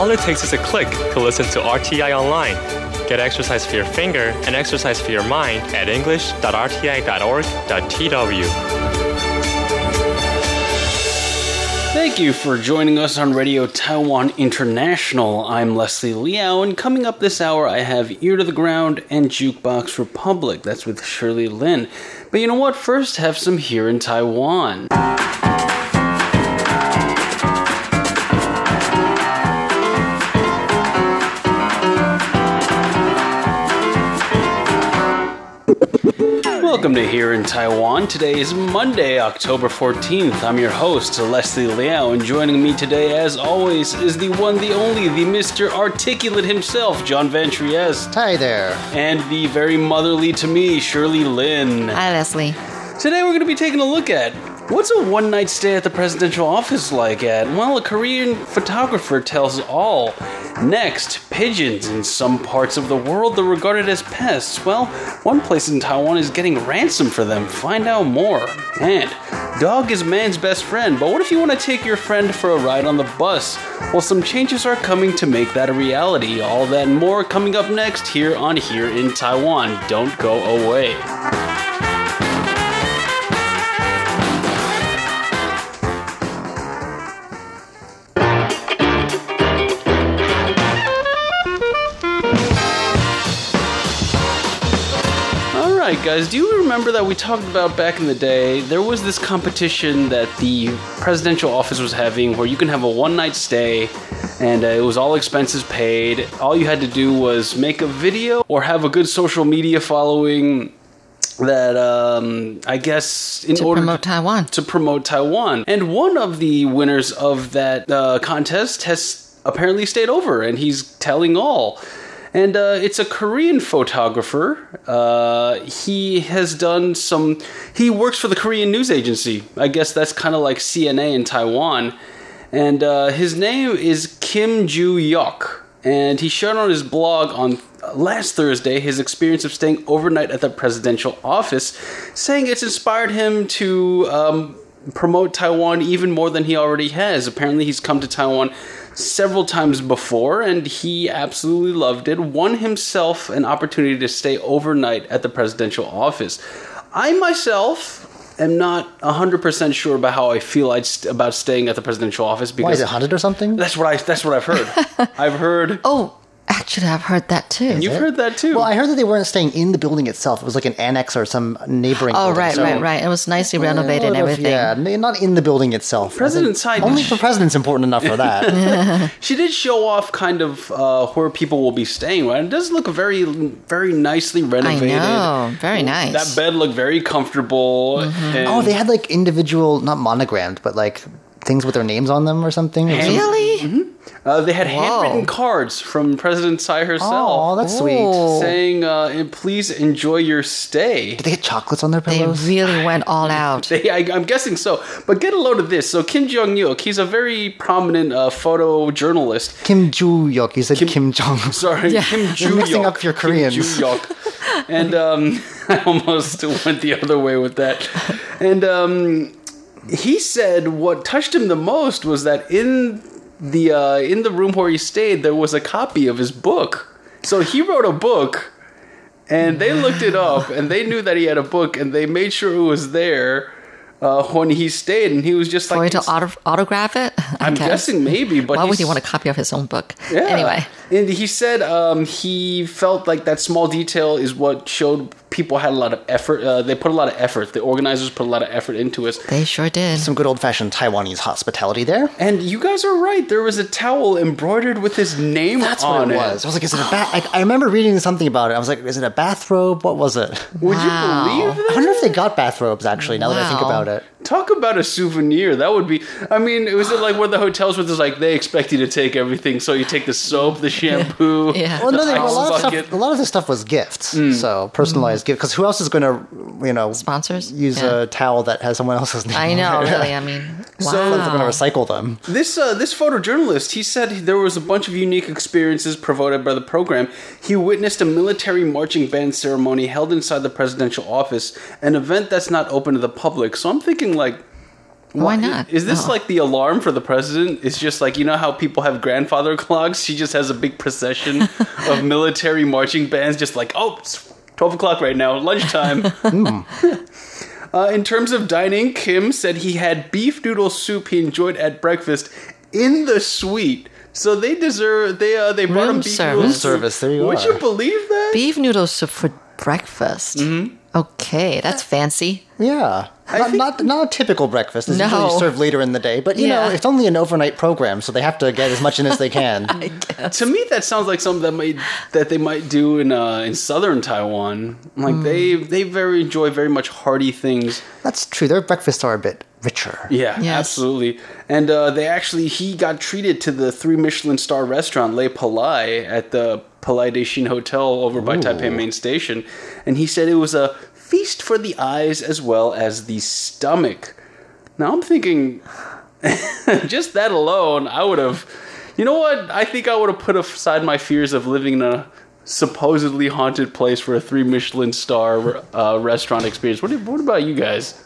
All it takes is a click to listen to RTI online. Get exercise for your finger and exercise for your mind at english.rti.org.tw. Thank you for joining us on Radio Taiwan International. I'm Leslie Liao, and coming up this hour, I have Ear to the Ground and Jukebox Republic. That's with Shirley Lin. But you know what? First, have some here in Taiwan. Welcome to Here in Taiwan. Today is Monday, October 14th. I'm your host, Leslie Liao, and joining me today, as always, is the one, the only, the Mr. Articulate himself, John Van Trieste. Hi there. And the very motherly to me, Shirley Lin. Hi, Leslie. Today we're going to be taking a look at what's a one night stay at the presidential office like at? Well, a Korean photographer tells all. Next, pigeons in some parts of the world are regarded as pests. Well, one place in Taiwan is getting ransom for them. Find out more. And dog is man's best friend, but what if you want to take your friend for a ride on the bus? Well, some changes are coming to make that a reality. All that and more coming up next here on Here in Taiwan. Don't go away. Right, guys, do you remember that we talked about back in the day? There was this competition that the presidential office was having where you can have a one night stay and uh, it was all expenses paid. All you had to do was make a video or have a good social media following that um, I guess in To order promote Taiwan. to promote Taiwan. And one of the winners of that uh, contest has apparently stayed over, and he's telling all. And uh, it's a Korean photographer. Uh, he has done some. He works for the Korean news agency. I guess that's kind of like CNA in Taiwan. And uh, his name is Kim Ju Yok. And he shared on his blog on last Thursday his experience of staying overnight at the presidential office, saying it's inspired him to um, promote Taiwan even more than he already has. Apparently, he's come to Taiwan several times before and he absolutely loved it. Won himself an opportunity to stay overnight at the presidential office. I myself am not 100% sure about how I feel I'd st- about staying at the presidential office because Why is it haunted or something? that's what I that's what I've heard. I've heard Oh, actually, I've heard that too. you've heard that too. Well, I heard that they weren't staying in the building itself. It was like an annex or some neighboring. oh, building. right, So- right, right. It was nicely renovated and uh, Sort of, everything. Yeah, not in the building itself. President I Only the president's important enough for that. She did show off kind of uh, where people will be staying, right? It does look very, very nicely renovated. I renovated. know. Very nice. That bed looked very comfortable. Mm-hmm. and- oh, they had like individual, not monogrammed, but like things with their names on them or something. It was some- Really? Mm-hmm. Uh, they had handwritten cards from President Tsai herself. Oh, herself that's sweet. Saying, uh, "Please enjoy your stay." Did they get chocolates on their They really went all out. They, I, I'm guessing so. But get a load of this. So Kim Jong Yuk, he's a very prominent uh, photojournalist. Kim Ju Yok. You said Kim, Jong. Sorry, Yeah. Kim Ju You're mixing up your Kim Koreans. Ju Yok. and um, I almost went the other way with that. And um, he said what touched him the most was that in the uh, in the room where he stayed, there was a copy of his book. So he wrote a book, and they looked it up, and they knew that he had a book, and they made sure it was there. Uh, when he stayed, and he was just like, you to auto- autograph it? I I'm guess. guessing maybe, but Why would he want a copy of his own book? yeah. Anyway. And he said um, he felt like that small detail is what showed people had a lot of effort. Uh, they put a lot of effort. The organizers put a lot of effort into it. They sure did. Some good old fashioned Taiwanese hospitality there. And you guys are right. There was a towel embroidered with his name That's on what it was. I was like, is it a bath? I, I remember reading something about it. I was like, is it a bathrobe? What was it? Would Wow. you believe that? I wonder if they got bathrobes actually. Now that I think about it. Talk about a souvenir. That would be. I mean, it was it like one of the hotels where there's like they expect you to take everything, so you take the soap, the shampoo. Yeah. Well, no, they, ice a lot of bucket. stuff. A lot of this stuff was gifts. So personalized gift. Because who else is going to, you know, Sponsors? use Yeah. a towel that has someone else's name? I know, on it? really. I mean, So- wow. They're going to recycle them. This uh, this photojournalist, he said there was a bunch of unique experiences provided by the program. He witnessed a military marching band ceremony held inside the presidential office, an event that's not open to the public. So I'm thinking like Why not? Is this Oh. like the alarm for the president? It's just like you know how people have grandfather clocks. She just has a big procession of military marching bands, just like oh, it's twelve o'clock right now, lunchtime. uh, in terms of dining, Kim said he had beef noodle soup he enjoyed at breakfast in the suite. So they deserve they uh, they brought Room him beef service. noodle soup. service, there you Would are. you believe that? beef noodle soup for breakfast. Mm-hmm. Okay, that's fancy. Yeah. Not, not not a typical breakfast. It's No. usually served later in the day, but you know it's only an overnight program, so they have to get as much in as they can. to me that sounds like something that might that they might do in uh, in southern Taiwan. Like Hmm. they they very enjoy very much hearty things. That's true. Their breakfasts are a bit richer. Yeah, Yes. absolutely. And uh, they actually he got treated to the three Michelin star restaurant Le Palais at the Palais de Chine Hotel over by Taipei Main Station, and he said it was a feast for the eyes as well as the stomach. Now I'm thinking, just that alone, I would have. You know what? I think I would have put aside my fears of living in a supposedly haunted place for a three Michelin star uh, restaurant experience. What, what about you guys?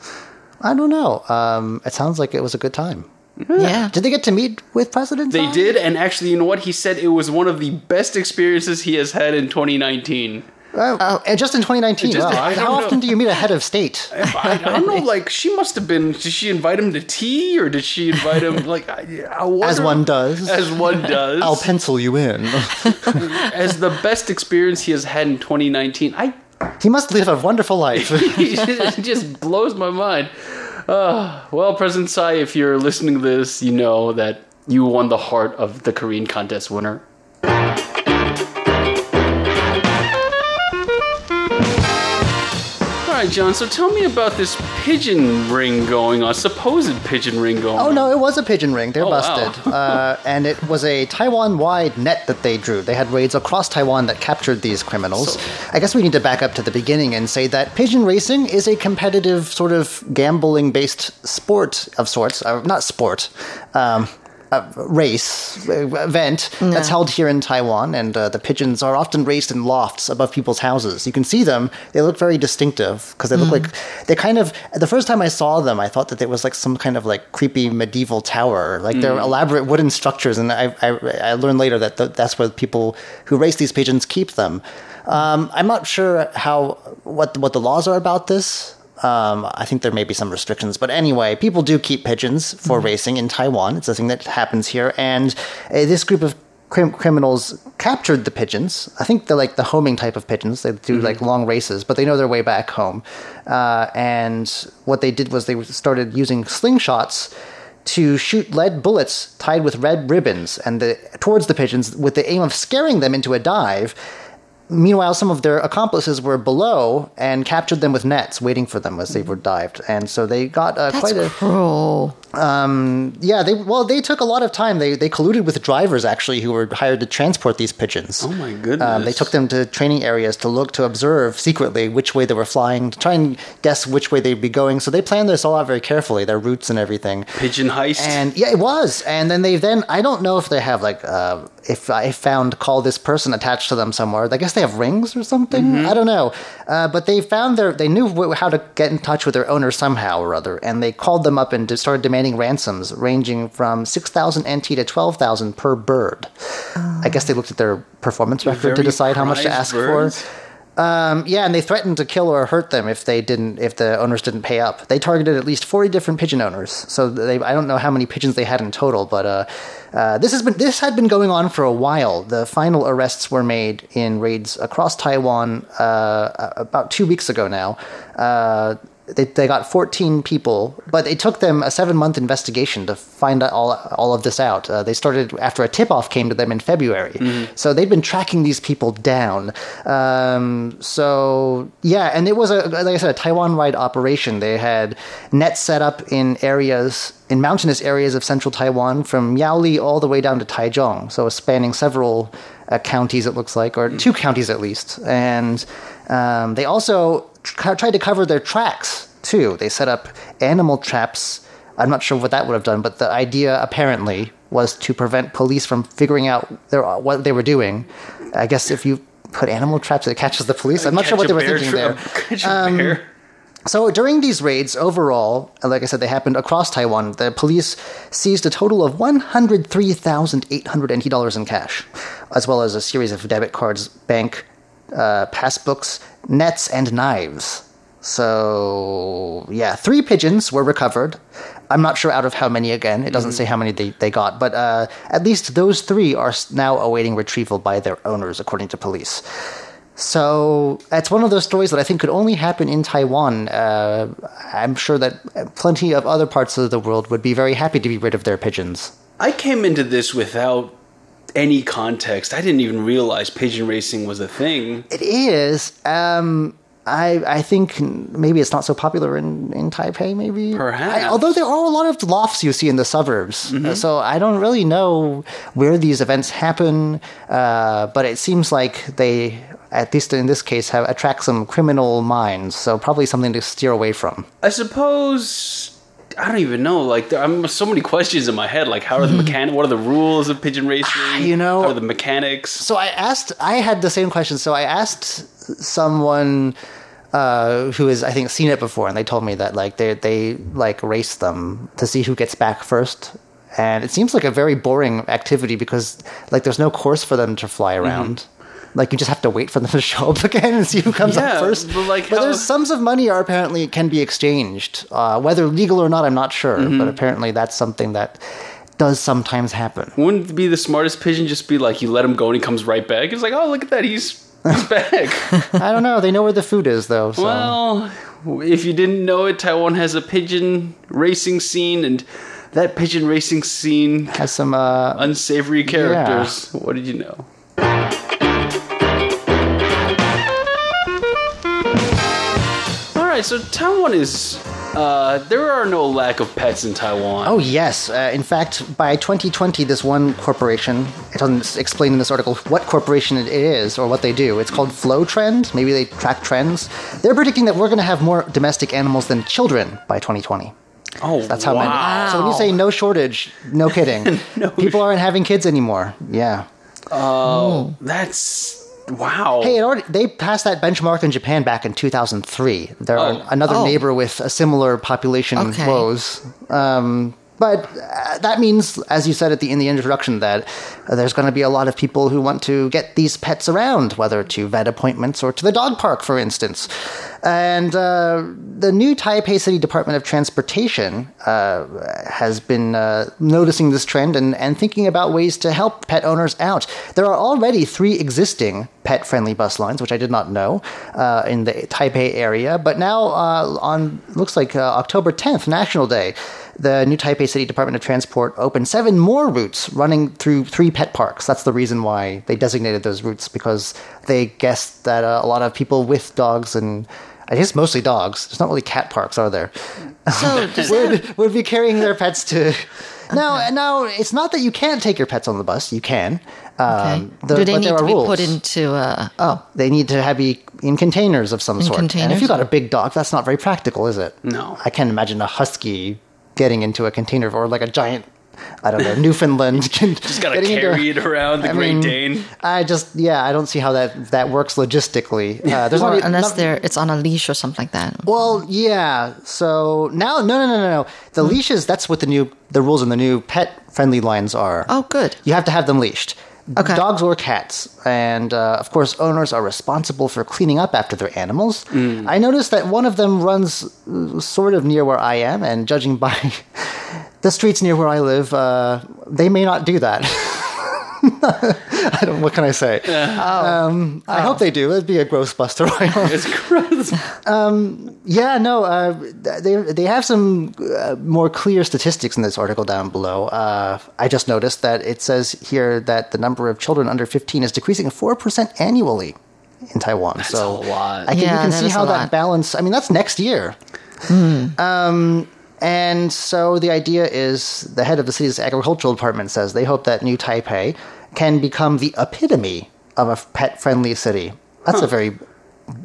I don't know. Um, it sounds like it was a good time. Yeah. Did they get to meet with President? They Tsai? did, and actually, you know what? He said it was one of the best experiences he has had in 2019. Oh, and just in 2019. Just- wow. I don't How know. often do you meet a head of state? I, I don't know, like, she must have been. Did she invite him to tea, or did she invite him, like, I, I wonder, As one does. As one does. I'll pencil you in. as the best experience he has had in 2019. I he must live a wonderful life. it just blows my mind. Uh, well, President Tsai, if you're listening to this, you know that you won the heart of the Korean contest winner. Right, John. So tell me about this pigeon ring going on, supposed pigeon ring going on. Oh no, it was a pigeon ring. They're Oh, wow. busted, uh, and it was a Taiwan-wide net that they drew. They had raids across Taiwan that captured these criminals. So, I guess we need to back up to the beginning and say that pigeon racing is a competitive sort of gambling-based sport of sorts. Uh, not sport. Um, uh, race uh, event that's held here in Taiwan, and uh, the pigeons are often raised in lofts above people's houses. You can see them; they look very distinctive because they look like they kind of. The first time I saw them, I thought that it was like some kind of like creepy medieval tower, like they're elaborate wooden structures. And I, I, I learned later that th- that's where people who race these pigeons keep them. Um, I'm not sure how what what the laws are about this. Um, I think there may be some restrictions, but anyway, people do keep pigeons for racing in Taiwan. It's a thing that happens here, and uh, this group of crim- criminals captured the pigeons. I think they're like the homing type of pigeons. They do like long races, but they know their way back home. Uh, and what they did was they started using slingshots to shoot lead bullets tied with red ribbons and the, towards the pigeons with the aim of scaring them into a dive. Meanwhile, some of their accomplices were below and captured them with nets, waiting for them as they were dived. And so they got uh, That's quite a cruel. yeah. They well, they took a lot of time. They they colluded with drivers actually who were hired to transport these pigeons. Oh my goodness. Um, they took them to training areas to look to observe secretly which way they were flying, to try and guess which way they'd be going. So they planned this all out very carefully, their routes and everything. pigeon heist. And yeah, it was. And then they then I don't know if they have like uh, if I found call this person attached to them somewhere. I guess they have rings or something. Mm-hmm. I don't know. Uh, but they found their they knew wh- how to get in touch with their owner somehow or other, and they called them up and started demanding ransoms ranging from six thousand NT to twelve thousand per bird. I guess they looked at their performance record to decide how much to ask birds. for. Um, yeah, and they threatened to kill or hurt them if they didn't, if the owners didn't pay up. They targeted at least forty different pigeon owners. So they, I don't know how many pigeons they had in total, but uh, uh, this has been this had been going on for a while. The final arrests were made in raids across Taiwan uh, about two weeks ago now. They, they got 14 people, but it took them a seven month investigation to find all, all of this out. Uh, they started after a tip off came to them in February. So they'd been tracking these people down. Um, so, yeah, and it was, a, like I said, a Taiwan wide operation. They had nets set up in areas, in mountainous areas of central Taiwan from Miaoli all the way down to Taichung. So spanning several uh, counties, it looks like, or two counties at least. And um, they also tried to cover their tracks too. They set up animal traps. I'm not sure what that would have done, but the idea apparently was to prevent police from figuring out their, what they were doing. I guess if you put animal traps, it catches the police. I'm not sure what they were thinking there. Um, bear. So during these raids, overall, like I said, they happened across Taiwan. The police seized a total of one hundred three thousand eight hundred eighty dollars in cash, as well as a series of debit cards, bank uh, passbooks, nets, and knives. So yeah, three pigeons were recovered. I'm not sure out of how many. Again, it doesn't say how many they, they got, but uh, at least those three are now awaiting retrieval by their owners, according to police. So it's one of those stories that I think could only happen in Taiwan. Uh, I'm sure that plenty of other parts of the world would be very happy to be rid of their pigeons. I came into this without any context. I didn't even realize pigeon racing was a thing. It is. Um, I I think maybe it's not so popular in, in Taipei. Maybe Perhaps. I- although there are a lot of lofts you see in the suburbs, so I don't really know where these events happen. Uh, but it seems like they, at least in this case, have attract some criminal minds. So probably something to steer away from. I suppose I don't even know. Like there, I'm so many questions in my head. Like how are the mechanic? What are the rules of pigeon racing? You know- how are the mechanics? So I asked, I had the same question. So I asked someone uh, who has, I think, seen it before, and they told me that like they they like race them to see who gets back first. And it seems like a very boring activity because like there's no course for them to fly Mm-hmm. Like you just have to wait for them to show up again and see who comes Yeah, up first. but, like, but how- there's sums of money are apparently can be exchanged, uh, whether legal or not. I'm not sure, Mm-hmm. but apparently that's something that does sometimes happen. Wouldn't it be the smartest pigeon just be like you let him go and he comes right back? It's like oh look at that he's he's back. I don't know. They know where the food is though. So. well, if you didn't know it, Taiwan has a pigeon racing scene, and that pigeon racing scene has some uh, unsavory characters. Yeah. What did you know? So Taiwan is. Uh, there are no lack of pets in Taiwan. Oh, yes. Uh, in fact, by 2020, this one corporation, it doesn't explain in this article what corporation it is or what they do. It's called Flow Trend. Maybe they track trends. They're predicting that we're going to have more domestic animals than children by 2020. oh That's how wow. many. So when you say no shortage, no kidding. no People aren't having kids anymore. Yeah. Oh that's wow. Hey, it already, they passed that benchmark in Japan back in 2003. They're Oh. another Oh. neighbor with a similar population Okay. woes. Um, but uh, that means, as you said at the in the introduction, that uh, there's going to be a lot of people who want to get these pets around, whether to vet appointments or to the dog park, for instance. And uh, the new Taipei City Department of Transportation uh, has been uh, noticing this trend and, and thinking about ways to help pet owners out. There are already three existing pet friendly bus lines, which I did not know, uh, in the Taipei area. But now, uh, on looks like uh, October 10th, National Day, the new Taipei City Department of Transport opened seven more routes running through three pet parks. That's the reason why they designated those routes because they guessed that uh, a lot of people with dogs and I guess mostly dogs. There's not really cat parks, are there? So does that, would would be carrying their pets to. Now, no, it's not that you can't take your pets on the bus. You can. okay. Um, the- do they but need to be rules. put into? Uh, oh, They need to have be in containers of some sort. Containers? And if you've got a big dog, that's not very practical, is it? No. I can't imagine a husky getting into a container or like a giant. I don't know, Newfoundland. Just gotta carry it around the I Great mean, Dane. I just, yeah, I don't see how that that works logistically. Uh, there's or not, unless not- they're it's on a leash or something like that. Well, yeah. So now, no, no, no, no, no. The Hmm. leashes. That's what the new the rules in the new pet friendly lines are. Oh, good. You have to have them leashed. Okay. Dogs or cats, and uh, of course, owners are responsible for cleaning up after their animals. I noticed that one of them runs uh, sort of near where I am, and judging by the streets near where I live, uh, they may not do that. I don't. What can I say? Um, I hope they do. It'd be a gross buster. It's gross. Yeah, no, uh, they they have some uh, more clear statistics in this article down below. Uh, I just noticed that it says here that the number of children under 15 is decreasing 4% annually in Taiwan. so a lot. I can, you can see how that balance, I mean, that's next year. Um, and so the idea is the head of the city's agricultural department says they hope that New Taipei can become the epitome of a pet friendly city. That's a very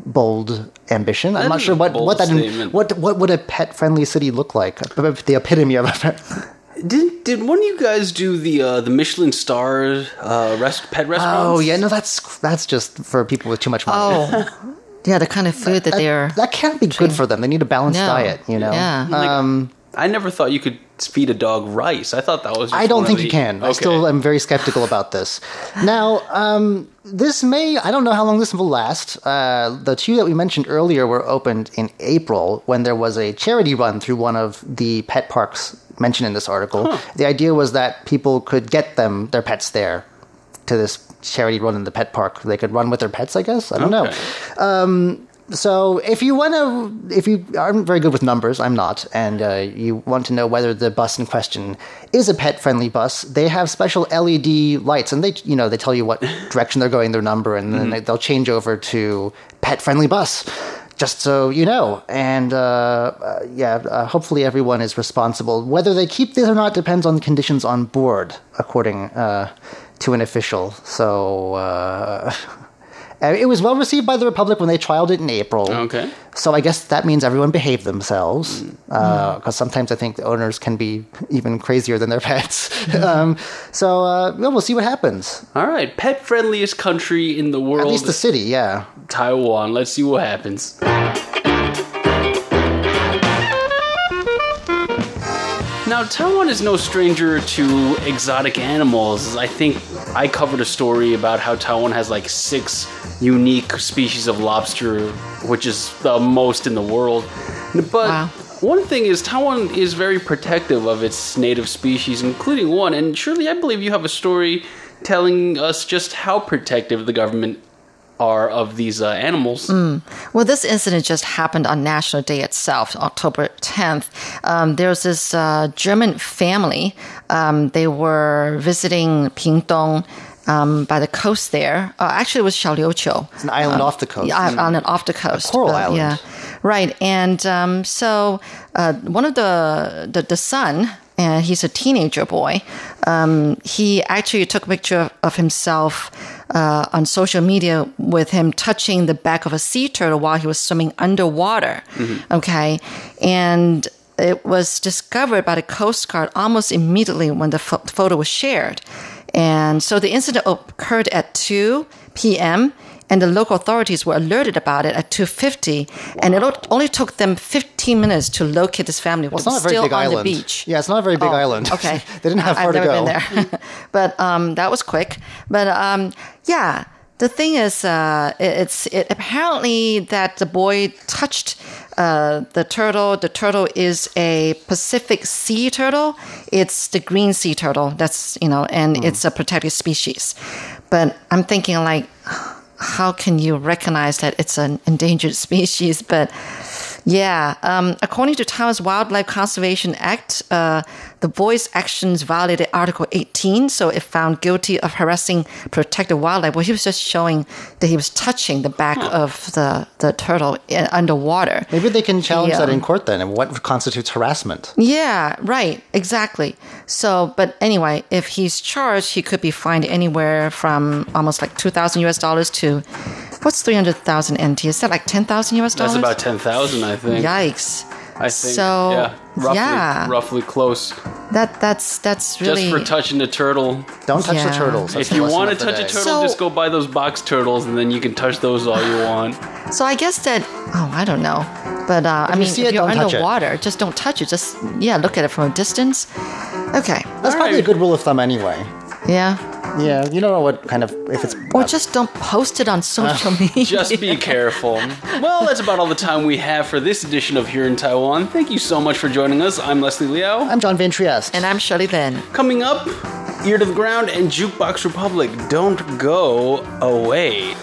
bold ambition. I'm not sure what what that statement. what what would a pet friendly city look like? The epitome of a pet. Did did one of you guys do the uh, the Michelin star uh, rest, pet restaurants? Oh yeah, no, that's that's just for people with too much money. Oh, yeah, the kind of food that, they're. That can't be good for them. They need a balanced No. diet, you know. Yeah. Like, Um, I never thought you could feed a dog rice. I thought that was. Just I don't one of think the- you can. I Okay. still am very skeptical about this. Now, um, this may, I don't know how long this will last. Uh, the two that we mentioned earlier were opened in April when there was a charity run through one of the pet parks mentioned in this article. The idea was that people could get them, their pets there to this charity run in the pet park. They could run with their pets, I guess. I don't know. Okay. So if you want to, if you aren't very good with numbers, I'm not, and uh, you want to know whether the bus in question is a pet-friendly bus, they have special LED lights, and they, you know, they tell you what direction they're going, their number, and then they, they'll change over to pet-friendly bus. Just so you know, and uh, uh, yeah, uh, hopefully everyone is responsible. Whether they keep this or not depends on the conditions on board, according uh, to an official. So uh, uh, It was well received by the Republic when they trialed it in April. Okay. So I guess that means everyone behaved themselves. Because sometimes I think the owners can be even crazier than their pets. um, so uh, well, we'll see what happens. All right, pet friendliest country in the world. At least the city, yeah. Taiwan. Let's see what happens. Now, Taiwan is no stranger to exotic animals. I think I covered a story about how Taiwan has like six unique species of lobster, which is the most in the world. But Wow. one thing is, Taiwan is very protective of its native species, including one. And surely, I believe you have a story telling us just how protective the government are of these uh, animals. Well, this incident just happened on National Day itself, October 10th. Um, there was this uh, German family. Um, they were visiting Pingdong um, by the coast there. Uh, actually, it was Xiaoliuqiu. It's an island off the coast. Yeah, on and off the coast. coral but, island. Yeah, right. And um, so uh, one of the the, the son, and he's a teenager boy. Um, he actually took a picture of, of himself uh, on social media with him touching the back of a sea turtle while he was swimming underwater. Okay, and it was discovered by the Coast Guard almost immediately when the pho- photo was shared. And so the incident occurred at 2 p.m. and the local authorities were alerted about it at 2:50 and it only took them 15 minutes to locate this family Well, it's not a very still big on island. the beach. Yeah, it's not a very big Oh, island. Okay. they didn't have far I've to go. been there. but um, that was quick. But um, yeah, the thing is, uh, it- it's it, apparently that the boy touched uh, the turtle. The turtle is a Pacific sea turtle. It's the green sea turtle. That's you know, and Hmm. it's a protected species. But I'm thinking like, how can you recognize that it's an endangered species? But yeah, um, according to Taiwan's Wildlife Conservation Act, uh, the boy's actions violated Article 18, so it found guilty of harassing protected wildlife. Well, he was just showing that he was touching the back of the, the turtle in, underwater. Maybe they can challenge Yeah. that in court then. And what constitutes harassment? Yeah, right, exactly. So, but anyway, if he's charged, he could be fined anywhere from almost like 2,000 US dollars to what's 300,000 NT? Is that like 10,000 US dollars? That's about 10,000, I think. Yikes. I think. So, yeah, roughly, yeah. roughly close. That that's that's really Just for touching the turtle. Don't touch the turtles. That's if the you want to of the touch a turtle, So- just go buy those box turtles, and then you can touch those all you want. So I guess that oh I don't know, but uh, I mean see if it, you're don't touch it. underwater, just don't touch it. Just yeah, look at it from a distance. Okay, That's probably a good rule of thumb anyway. yeah, Yeah, you don't know what kind of if it's or just don't post it on social uh, media. Just be careful. Well, that's about all the time we have for this edition of Here in Taiwan. Thank you so much for joining us. I'm Leslie Liao. I'm John Van Trieste. and I'm Shirley Lin. Coming up, Ear to the Ground and Jukebox Republic. Don't go away.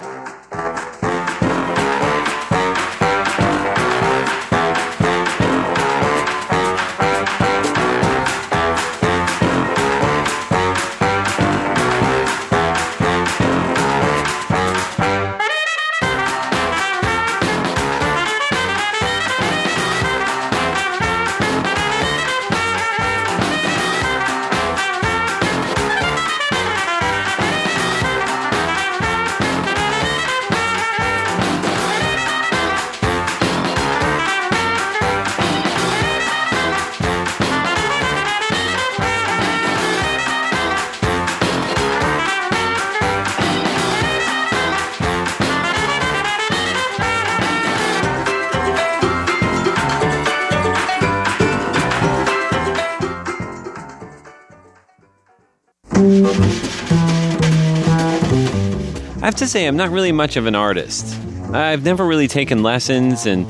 To say, I'm not really much of an artist. I've never really taken lessons, and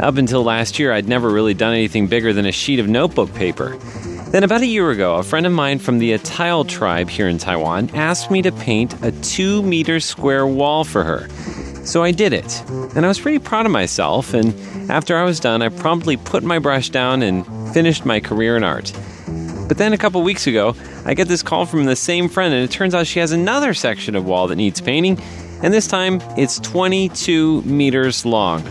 up until last year, I'd never really done anything bigger than a sheet of notebook paper. Then, about a year ago, a friend of mine from the Atayal tribe here in Taiwan asked me to paint a two meter square wall for her. So I did it, and I was pretty proud of myself. And after I was done, I promptly put my brush down and finished my career in art. But then a couple weeks ago, I get this call from the same friend, and it turns out she has another section of wall that needs painting, and this time it's 22 meters long.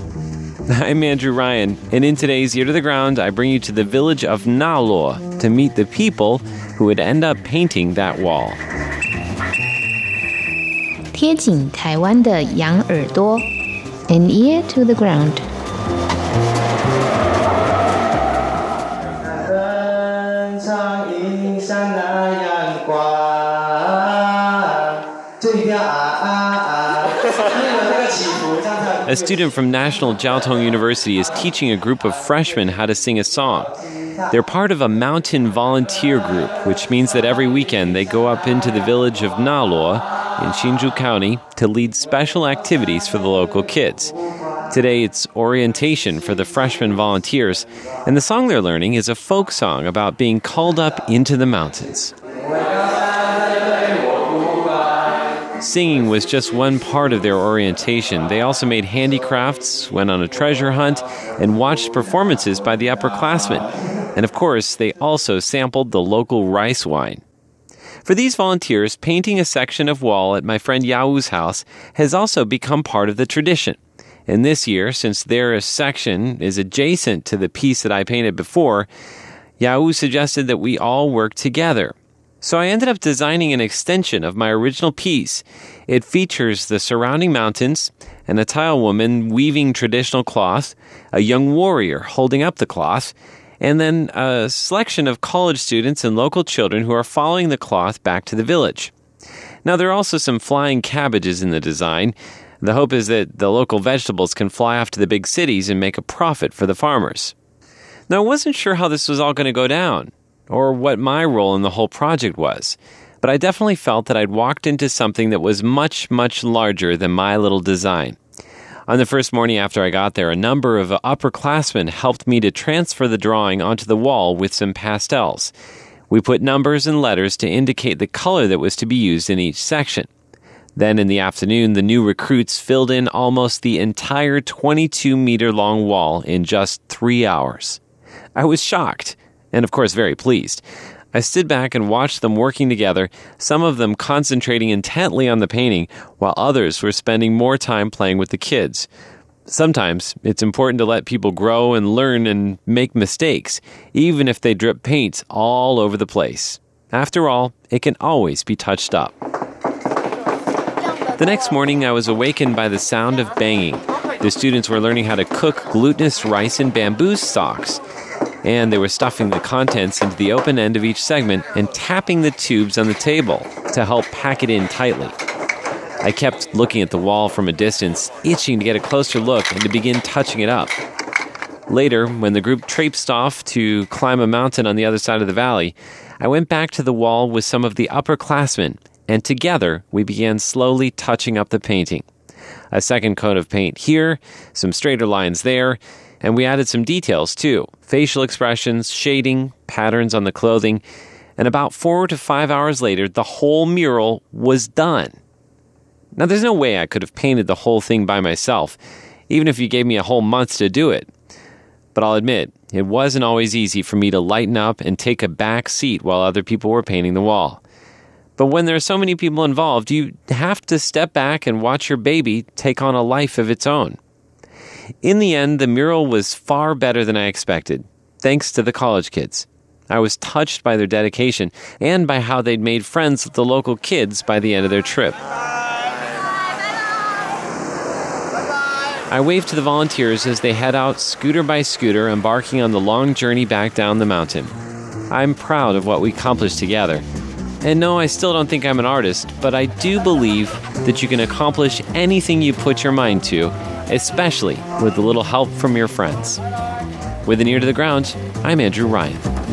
I'm Andrew Ryan, and in today's Ear to the Ground, I bring you to the village of Nalo to meet the people who would end up painting that wall. 贴紧台湾的羊耳朵，an ear to the ground。A student from National Jiao Tong University is teaching a group of freshmen how to sing a song. They're part of a mountain volunteer group, which means that every weekend they go up into the village of Nalo in Hsinchu County to lead special activities for the local kids. Today it's orientation for the freshman volunteers, and the song they're learning is a folk song about being called up into the mountains. Singing was just one part of their orientation. They also made handicrafts, went on a treasure hunt, and watched performances by the upperclassmen. And of course, they also sampled the local rice wine. For these volunteers, painting a section of wall at my friend Yau's house has also become part of the tradition. And this year, since their section is adjacent to the piece that I painted before, Yau suggested that we all work together. So I ended up designing an extension of my original piece. It features the surrounding mountains, and Atayal woman weaving traditional cloth, a young warrior holding up the cloth, and then a selection of college students and local children who are following the cloth back to the village. Now, there are also some flying cabbages in the design. The hope is that the local vegetables can fly off to the big cities and make a profit for the farmers. Now, I wasn't sure how this was all going to go down or what my role in the whole project was. But I definitely felt that I'd walked into something that was much, much larger than my little design. On the first morning after I got there, a number of upperclassmen helped me to transfer the drawing onto the wall with some pastels. We put numbers and letters to indicate the color that was to be used in each section. Then in the afternoon, the new recruits filled in almost the entire 22 meter long wall in just three hours. I was shocked and of course very pleased. I stood back and watched them working together, some of them concentrating intently on the painting, while others were spending more time playing with the kids. Sometimes it's important to let people grow and learn and make mistakes, even if they drip paint all over the place. After all, it can always be touched up. The next morning, I was awakened by the sound of banging. The students were learning how to cook glutinous rice in bamboo stalks and they were stuffing the contents into the open end of each segment and tapping the tubes on the table to help pack it in tightly. I kept looking at the wall from a distance, itching to get a closer look and to begin touching it up. Later, when the group traipsed off to climb a mountain on the other side of the valley, I went back to the wall with some of the upperclassmen, and together we began slowly touching up the painting. A second coat of paint here, some straighter lines there, and we added some details too facial expressions, shading, patterns on the clothing. And about four to five hours later, the whole mural was done. Now, there's no way I could have painted the whole thing by myself, even if you gave me a whole month to do it. But I'll admit, it wasn't always easy for me to lighten up and take a back seat while other people were painting the wall. But when there are so many people involved, you have to step back and watch your baby take on a life of its own. In the end, the mural was far better than I expected, thanks to the college kids. I was touched by their dedication and by how they'd made friends with the local kids by the end of their trip. I waved to the volunteers as they head out scooter by scooter, embarking on the long journey back down the mountain. I'm proud of what we accomplished together. And no, I still don't think I'm an artist, but I do believe that you can accomplish anything you put your mind to especially with a little help from your friends. With an ear to the ground, I'm Andrew Ryan.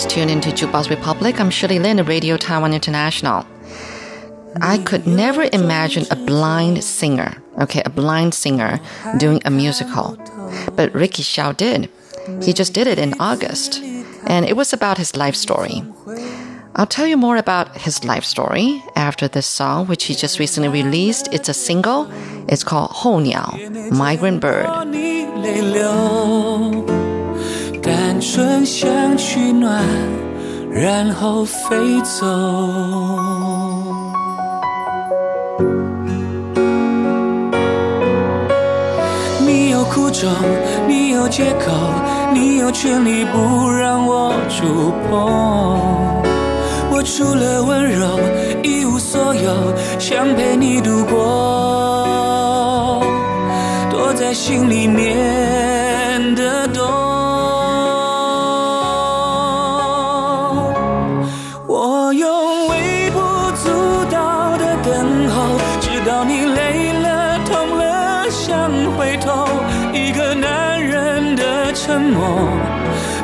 Just tuned into Jukebox Republic. I'm Shirley Lin of Radio Taiwan International. I could never imagine a blind singer, okay, a blind singer doing a musical. But Ricky Xiao did. He just did it in August, and it was about his life story. I'll tell you more about his life story after this song, which he just recently released. It's a single. It's called 候鸟 Migrant Bird. 单纯想，取暖，然后飞走。你有苦衷，你有借口，你有权利不让我触碰。我除了温柔一无所有，想陪你度过，躲在心里面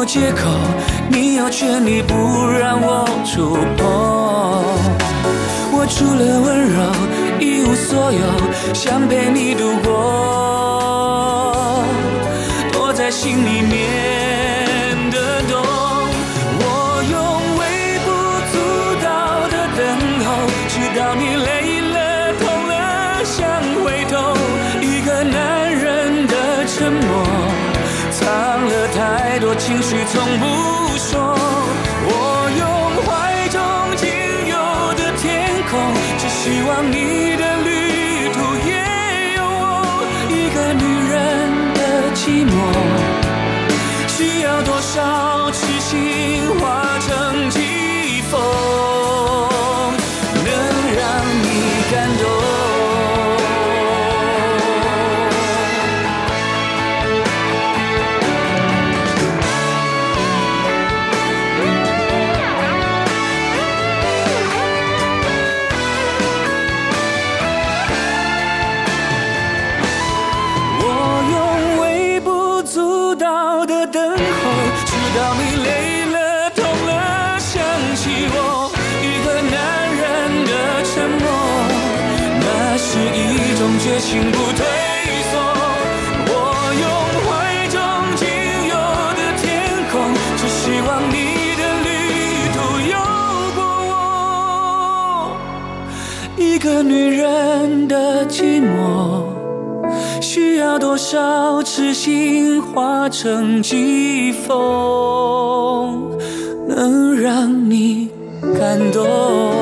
有借口，你有权利不让我触碰。我除了温柔一无所有，想陪你度过，躲在心里面情绪，从不说。我用怀中仅有的天空，只希望你的旅途也有我一个女人的寂寞。需要多少痴心多少痴心化成疾风，能让你感动？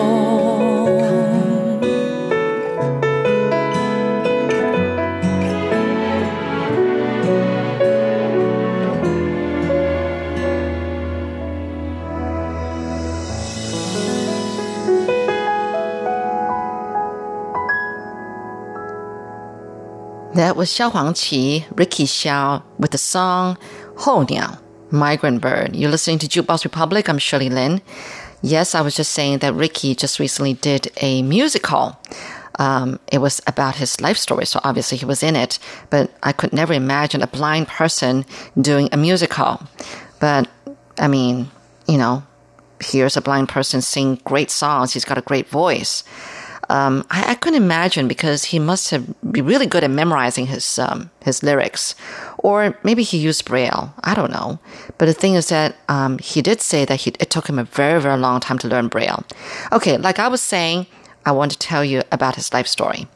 That was Xiao Huangqi, Ricky Xiao, with the song Ho Niao, Migrant Bird. You're listening to Jukebox Republic. I'm Shirley Lin. Yes, I was just saying that Ricky just recently did a musical. Um, it was about his life story, so obviously he was in it. But I could never imagine a blind person doing a musical. But I mean, you know, here's a blind person sing great songs. He's got a great voice. Um, I, I couldn't imagine because he must have be really good at memorizing his um, his lyrics, or maybe he used braille. I don't know. But the thing is that um, he did say that he, it took him a very very long time to learn braille. Okay, like I was saying, I want to tell you about his life story.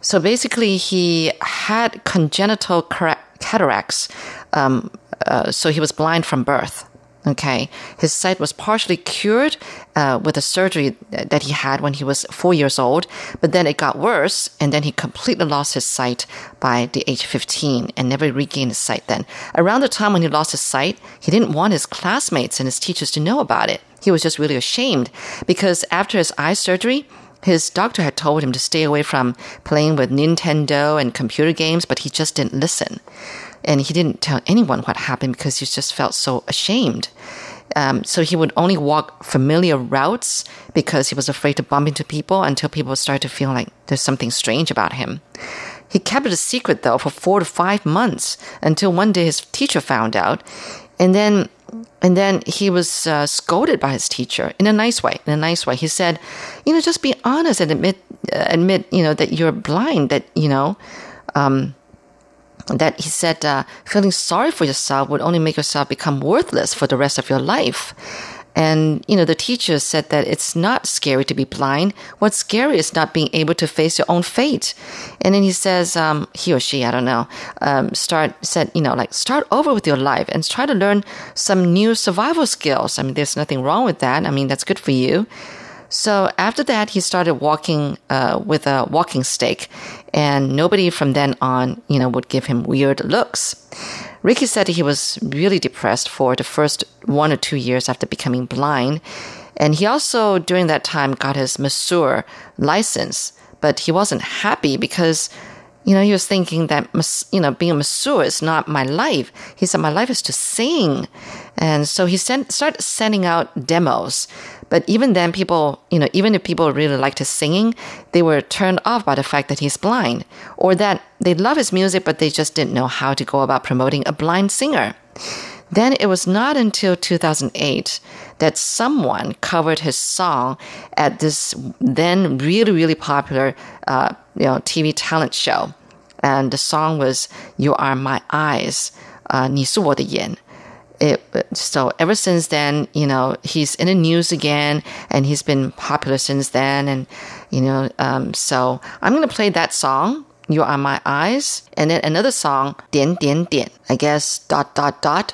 So basically, he had congenital cataracts. Um, uh, so he was blind from birth. Okay. His sight was partially cured uh, with a surgery that he had when he was four years old, but then it got worse, and then he completely lost his sight by the age of 15 and never regained his sight then. Around the time when he lost his sight, he didn't want his classmates and his teachers to know about it. He was just really ashamed because after his eye surgery, his doctor had told him to stay away from playing with Nintendo and computer games, but he just didn't listen. And he didn't tell anyone what happened because he just felt so ashamed. Um, so he would only walk familiar routes because he was afraid to bump into people until people started to feel like there's something strange about him. He kept it a secret though for four to five months until one day his teacher found out. And then and then he was uh, scolded by his teacher in a nice way. In a nice way, he said, "You know, just be honest and admit, uh, admit, you know, that you're blind. That you know, um, that he said, uh, feeling sorry for yourself would only make yourself become worthless for the rest of your life." And, you know, the teacher said that it's not scary to be blind. What's scary is not being able to face your own fate. And then he says, um, he or she, I don't know, um, start, said, you know, like start over with your life and try to learn some new survival skills. I mean, there's nothing wrong with that. I mean, that's good for you. So after that, he started walking uh, with a walking stick, and nobody from then on, you know, would give him weird looks. Ricky said he was really depressed for the first one or two years after becoming blind, and he also during that time got his masseur license, but he wasn't happy because. You know, he was thinking that, you know, being a masseur is not my life. He said, my life is to sing. And so he sent, started sending out demos. But even then, people, you know, even if people really liked his singing, they were turned off by the fact that he's blind, or that they love his music, but they just didn't know how to go about promoting a blind singer. Then it was not until 2008 that someone covered his song at this then really, really popular, uh, you know, TV talent show. And the song was "You Are My Eyes," uh, 你是我的眼 it, so ever since then, you know, he's in the news again, and he's been popular since then, and you know, um, so I'm gonna play that song. You are my eyes, and then another song, 点点点. I guess dot dot dot.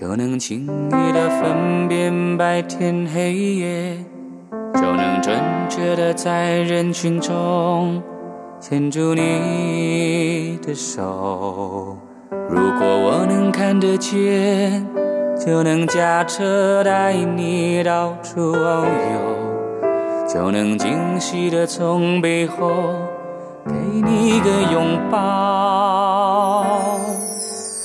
就能轻易的分辨白天黑夜，就能准确的在人群中牵住你的手。如果我能看得见，就能驾车带你到处遨游，就能惊喜的从背后给你一个拥抱。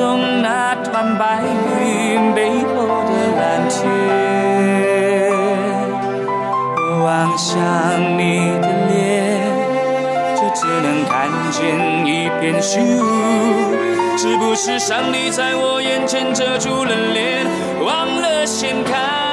中那团白云背后的蓝天。我望向你的脸，就只能看见一片虚无。是不是上帝在我眼前遮住了脸，忘了掀开？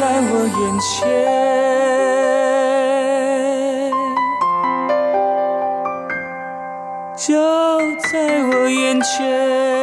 在我眼前，就在我眼前。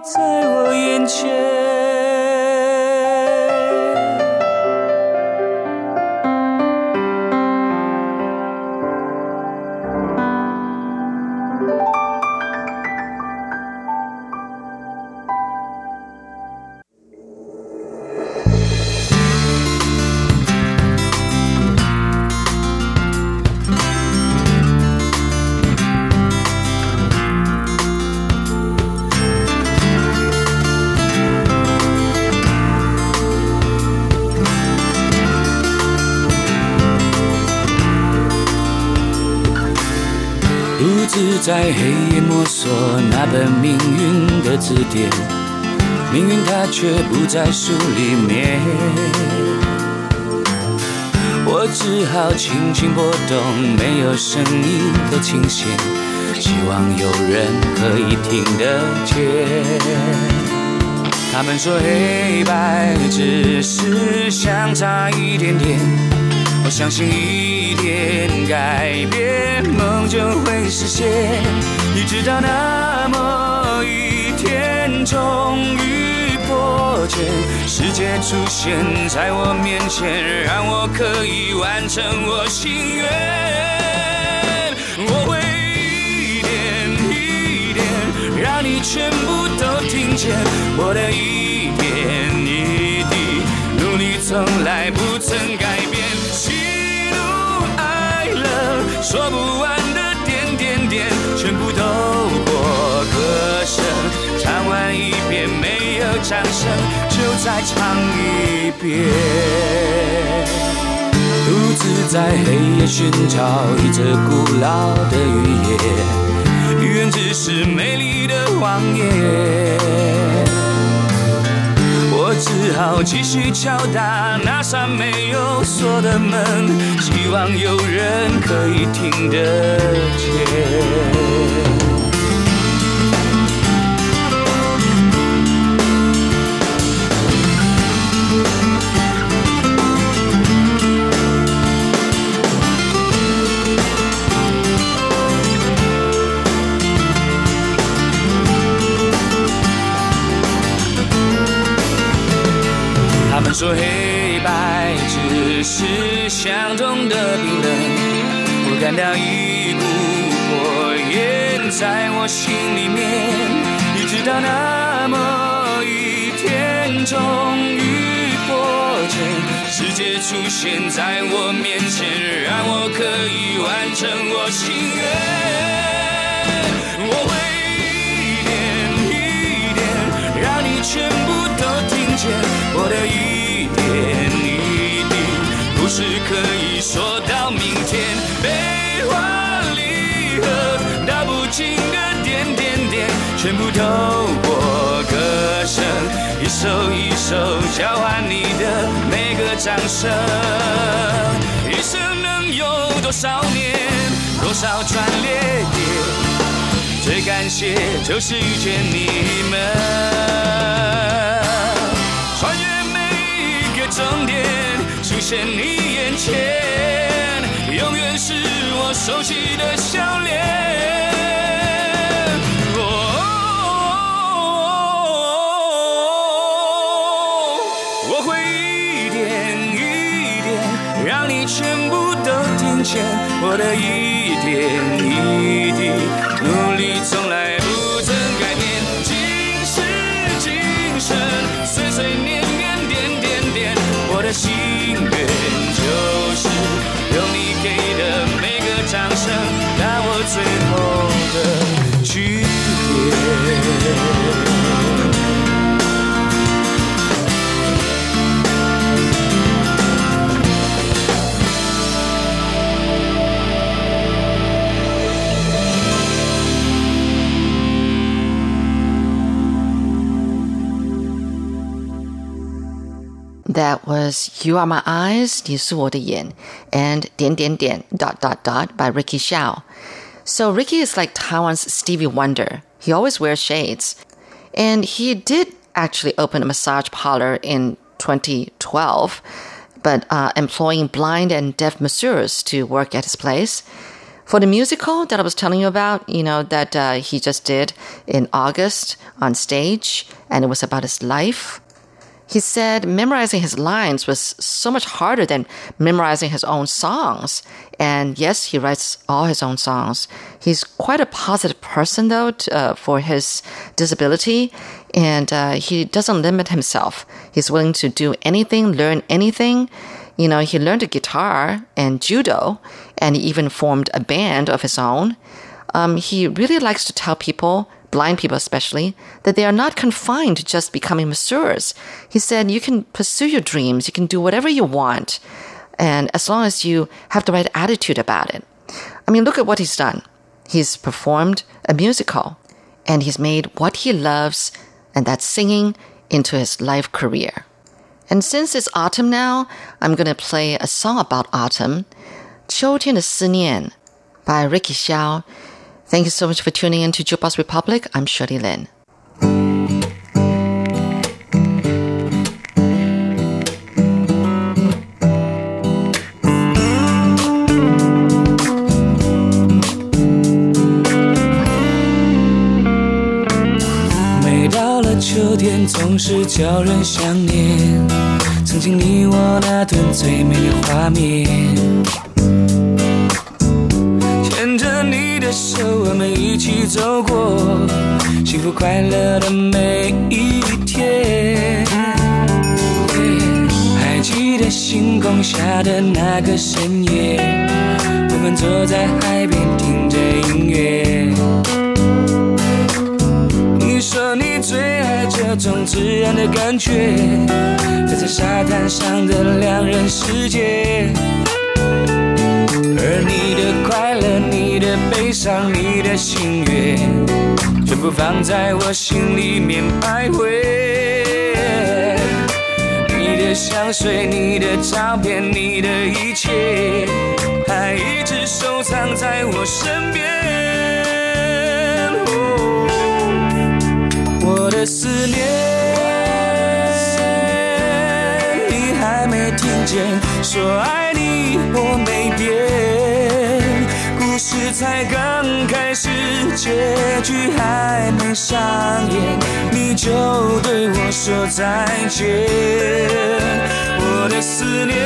在我眼前。在书里面。我只好轻轻拨动没有声音的琴弦，希望有人可以听得见。他们说黑白只是相差一点点，我相信一点改变，梦就会实现。你知道那么一破茧，世界出现在我面前，让我可以完成我心愿。我会一点一点，让你全部都听见我的一点一滴，努力从来不曾改变，喜怒哀乐说不完掌声，就再唱一遍。独自在黑夜寻找一则古老的语言，语言只是美丽的谎言。我只好继续敲打那扇没有锁的门，希望有人可以听得见。说黑白只是相同的冰冷，我感到一股火焰在我心里面，一直到那么一天终于破茧，世界出现在我面前，让我可以完成我心愿。我会是可以说到明天。悲欢离合，道不尽的点点点，全部透过歌声，一首一首交换你的每个掌声。一生能有多少年，多少转捩点？最感谢就是遇见你们，现你眼前，永远是我熟悉的笑脸。That was You Are My Eyes, 你是我的眼, and 点点点 dot dot dot by Ricky Xiao. So Ricky is like Taiwan's Stevie Wonder. He always wears shades. And he did actually open a massage parlor in 2012, but uh, employing blind and deaf masseurs to work at his place. For the musical that I was telling you about, you know, that uh, he just did in August on stage, and it was about his life. he said memorizing his lines was so much harder than memorizing his own songs. And yes, he writes all his own songs. He's quite a positive person, though, t- uh, for his disability. And uh, he doesn't limit himself. He's willing to do anything, learn anything. You know, he learned guitar and judo, and he even formed a band of his own. Um, he really likes to tell people, blind people especially, that they are not confined to just becoming masseurs. He said, you can pursue your dreams, you can do whatever you want, and as long as you have the right attitude about it. I mean, look at what he's done. He's performed a musical, and he's made what he loves, and that's singing, into his life career. And since it's autumn now, I'm going to play a song about autumn, 秋天的思念 by Ricky Xiao. Thank you so much for tuning in to Jukebox Republic. I'm Shirley Lin. 每到了秋天，总是叫人想念曾经你我那段最美的画面。 一起走过幸福快乐的每一天。还记得星空下的那个深夜，我们坐在海边听着音乐。你说你最爱这种自然的感觉，在这沙滩上的两人世界。而你的快乐、你的悲伤、你的心愿，全部放在我心里面徘徊。你的香水、你的照片、你的一切，还一直收藏在我身边。哦我的思念，你还没听见？说爱你我没变，事才刚开始，结局还没上演，你就对我说再见。我的思念，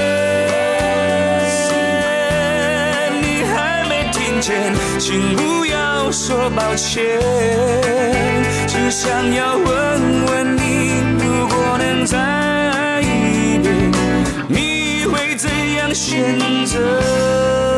你还没听见，请不要说抱歉，只想要问问你，如果能再爱一遍，你会怎样选择？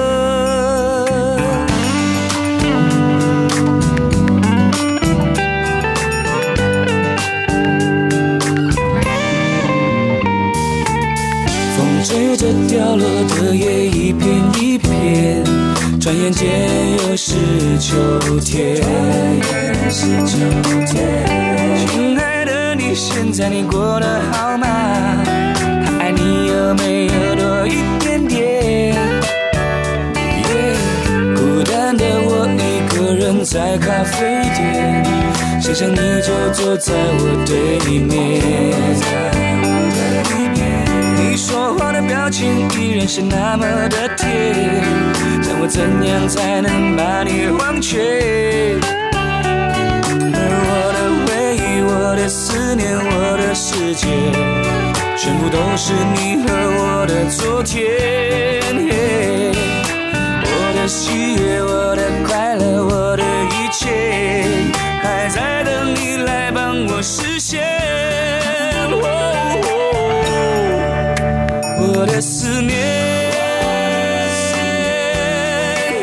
掉落的叶一片一片，转眼间又是秋天。是秋天亲爱的，你现在你过得好吗？他爱你有没有多一点点？耶孤单的我一个人在咖啡店，想想你就坐在我对面。说话的表情依然是那么的甜，让我怎样才能把你忘却？而我的回忆，我的思念，我的世界，全部都是你和我的昨天。我的喜悦，我的快乐，我的一切，还在等你来帮我实现。我的思念，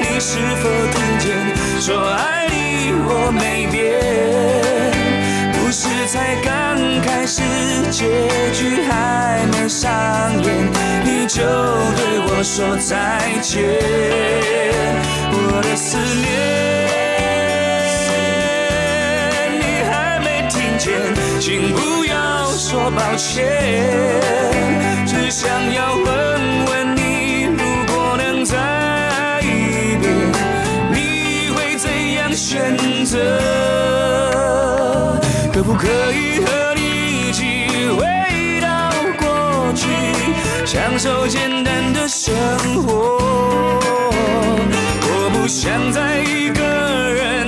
你是否听见？说爱你我没变，故事才刚开始，结局还没上演，你就对我说再见。我的思念，你还没听见，请不要说抱歉。只想要问问你，如果能再爱一遍，你会怎样选择？可不可以和你一起回到过去，享受简单的生活？我不想再一个人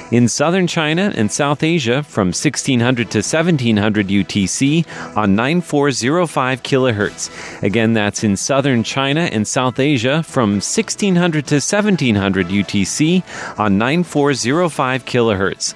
In southern China and South Asia from 1600 to 1700 UTC on 9405 kHz. Again, that's in southern China and South Asia from 1600 to 1700 UTC on 9405 kHz.